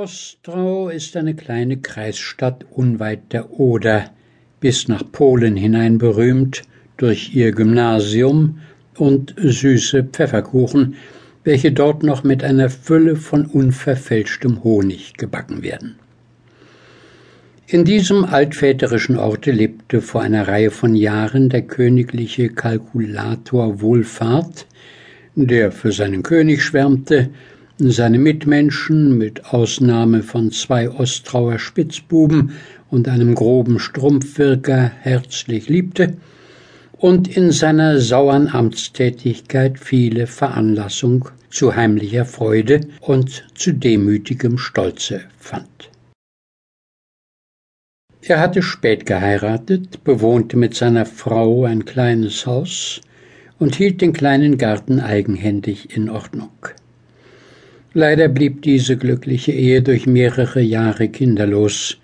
Ostrau ist eine kleine Kreisstadt unweit der Oder, bis nach Polen hinein berühmt durch ihr Gymnasium und süße Pfefferkuchen, welche dort noch mit einer Fülle von unverfälschtem Honig gebacken werden. In diesem altväterischen Orte lebte vor einer Reihe von Jahren der königliche Kalkulator Wohlfahrt, der für seinen König schwärmte seine Mitmenschen, mit Ausnahme von zwei Ostrauer Spitzbuben und einem groben Strumpfwirker, herzlich liebte und in seiner sauern Amtstätigkeit viele Veranlassung zu heimlicher Freude und zu demütigem Stolze fand. Er hatte spät geheiratet, bewohnte mit seiner Frau ein kleines Haus und hielt den kleinen Garten eigenhändig in Ordnung. Leider blieb diese glückliche Ehe durch mehrere Jahre kinderlos.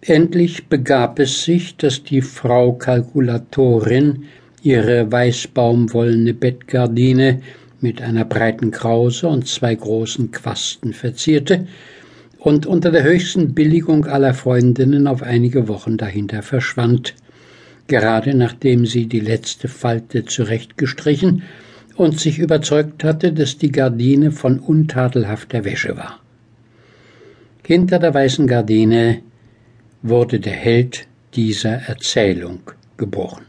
Endlich begab es sich, dass die Frau Kalkulatorin ihre weißbaumwollene Bettgardine mit einer breiten Krause und zwei großen Quasten verzierte und unter der höchsten Billigung aller Freundinnen auf einige Wochen dahinter verschwand, gerade nachdem sie die letzte Falte zurechtgestrichen und sich überzeugt hatte, dass die Gardine von untadelhafter Wäsche war. Hinter der weißen Gardine wurde der Held dieser Erzählung geboren.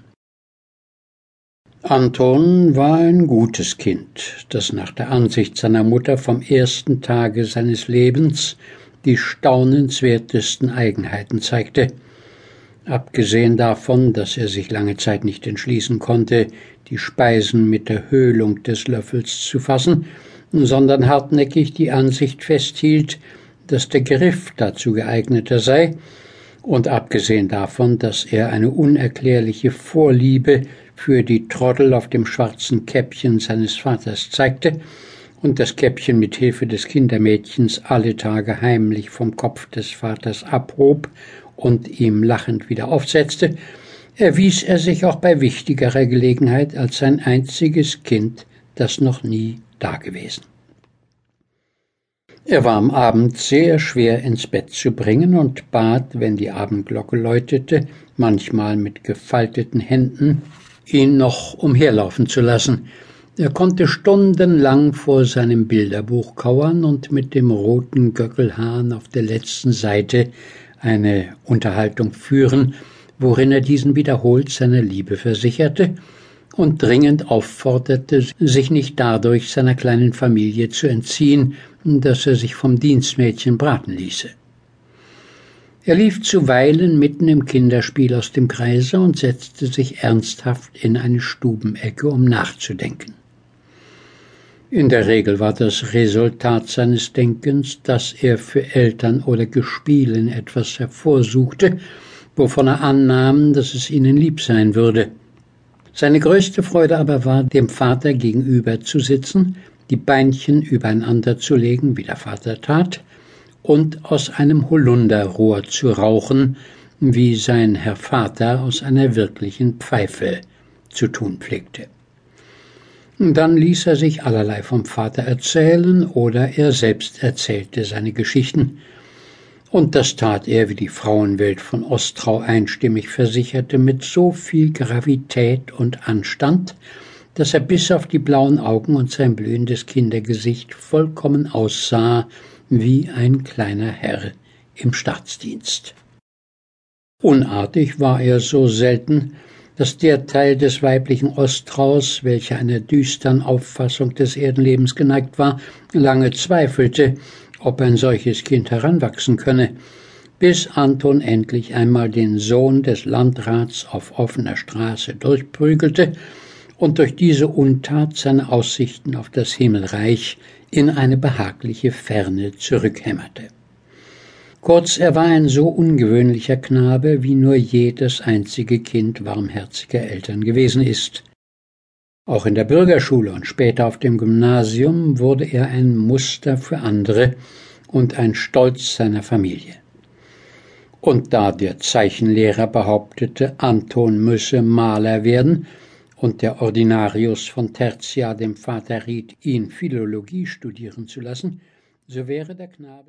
Anton war ein gutes Kind, das nach der Ansicht seiner Mutter vom ersten Tage seines Lebens die staunenswertesten Eigenheiten zeigte, abgesehen davon, dass er sich lange Zeit nicht entschließen konnte, die Speisen mit der Höhlung des Löffels zu fassen, sondern hartnäckig die Ansicht festhielt, dass der Griff dazu geeigneter sei, und abgesehen davon, dass er eine unerklärliche Vorliebe für die Trottel auf dem schwarzen Käppchen seines Vaters zeigte und das Käppchen mit Hilfe des Kindermädchens alle Tage heimlich vom Kopf des Vaters abhob und ihm lachend wieder aufsetzte, erwies er sich auch bei wichtigerer Gelegenheit als sein einziges Kind, das noch nie dagewesen. Er war am Abend sehr schwer ins Bett zu bringen und bat, wenn die Abendglocke läutete, manchmal mit gefalteten Händen, ihn noch umherlaufen zu lassen. Er konnte stundenlang vor seinem Bilderbuch kauern und mit dem roten Göckelhahn auf der letzten Seite eine Unterhaltung führen, worin er diesen wiederholt seiner Liebe versicherte und dringend aufforderte, sich nicht dadurch seiner kleinen Familie zu entziehen, dass er sich vom Dienstmädchen braten ließe. Er lief zuweilen mitten im Kinderspiel aus dem Kreise und setzte sich ernsthaft in eine Stubenecke, um nachzudenken. In der Regel war das Resultat seines Denkens, dass er für Eltern oder Gespielen etwas hervorsuchte, wovon er annahm, dass es ihnen lieb sein würde. Seine größte Freude aber war, dem Vater gegenüber zu sitzen, die Beinchen übereinander zu legen, wie der Vater tat, und aus einem Holunderrohr zu rauchen, wie sein Herr Vater aus einer wirklichen Pfeife zu tun pflegte. Dann ließ er sich allerlei vom Vater erzählen oder er selbst erzählte seine Geschichten. Und das tat er, wie die Frauenwelt von Ostrau einstimmig versicherte, mit so viel Gravität und Anstand, dass er bis auf die blauen Augen und sein blühendes Kindergesicht vollkommen aussah wie ein kleiner Herr im Staatsdienst. Unartig war er so selten, dass der Teil des weiblichen Ostraus, welcher einer düstern Auffassung des Erdenlebens geneigt war, lange zweifelte, ob ein solches Kind heranwachsen könne, bis Anton endlich einmal den Sohn des Landrats auf offener Straße durchprügelte und durch diese Untat seine Aussichten auf das Himmelreich in eine behagliche Ferne zurückhämmerte. Kurz, er war ein so ungewöhnlicher Knabe, wie nur jedes einzige Kind warmherziger Eltern gewesen ist. Auch in der Bürgerschule und später auf dem Gymnasium wurde er ein Muster für andere und ein Stolz seiner Familie. Und da der Zeichenlehrer behauptete, Anton müsse Maler werden, und der Ordinarius von Tertia dem Vater riet, ihn Philologie studieren zu lassen, so wäre der Knabe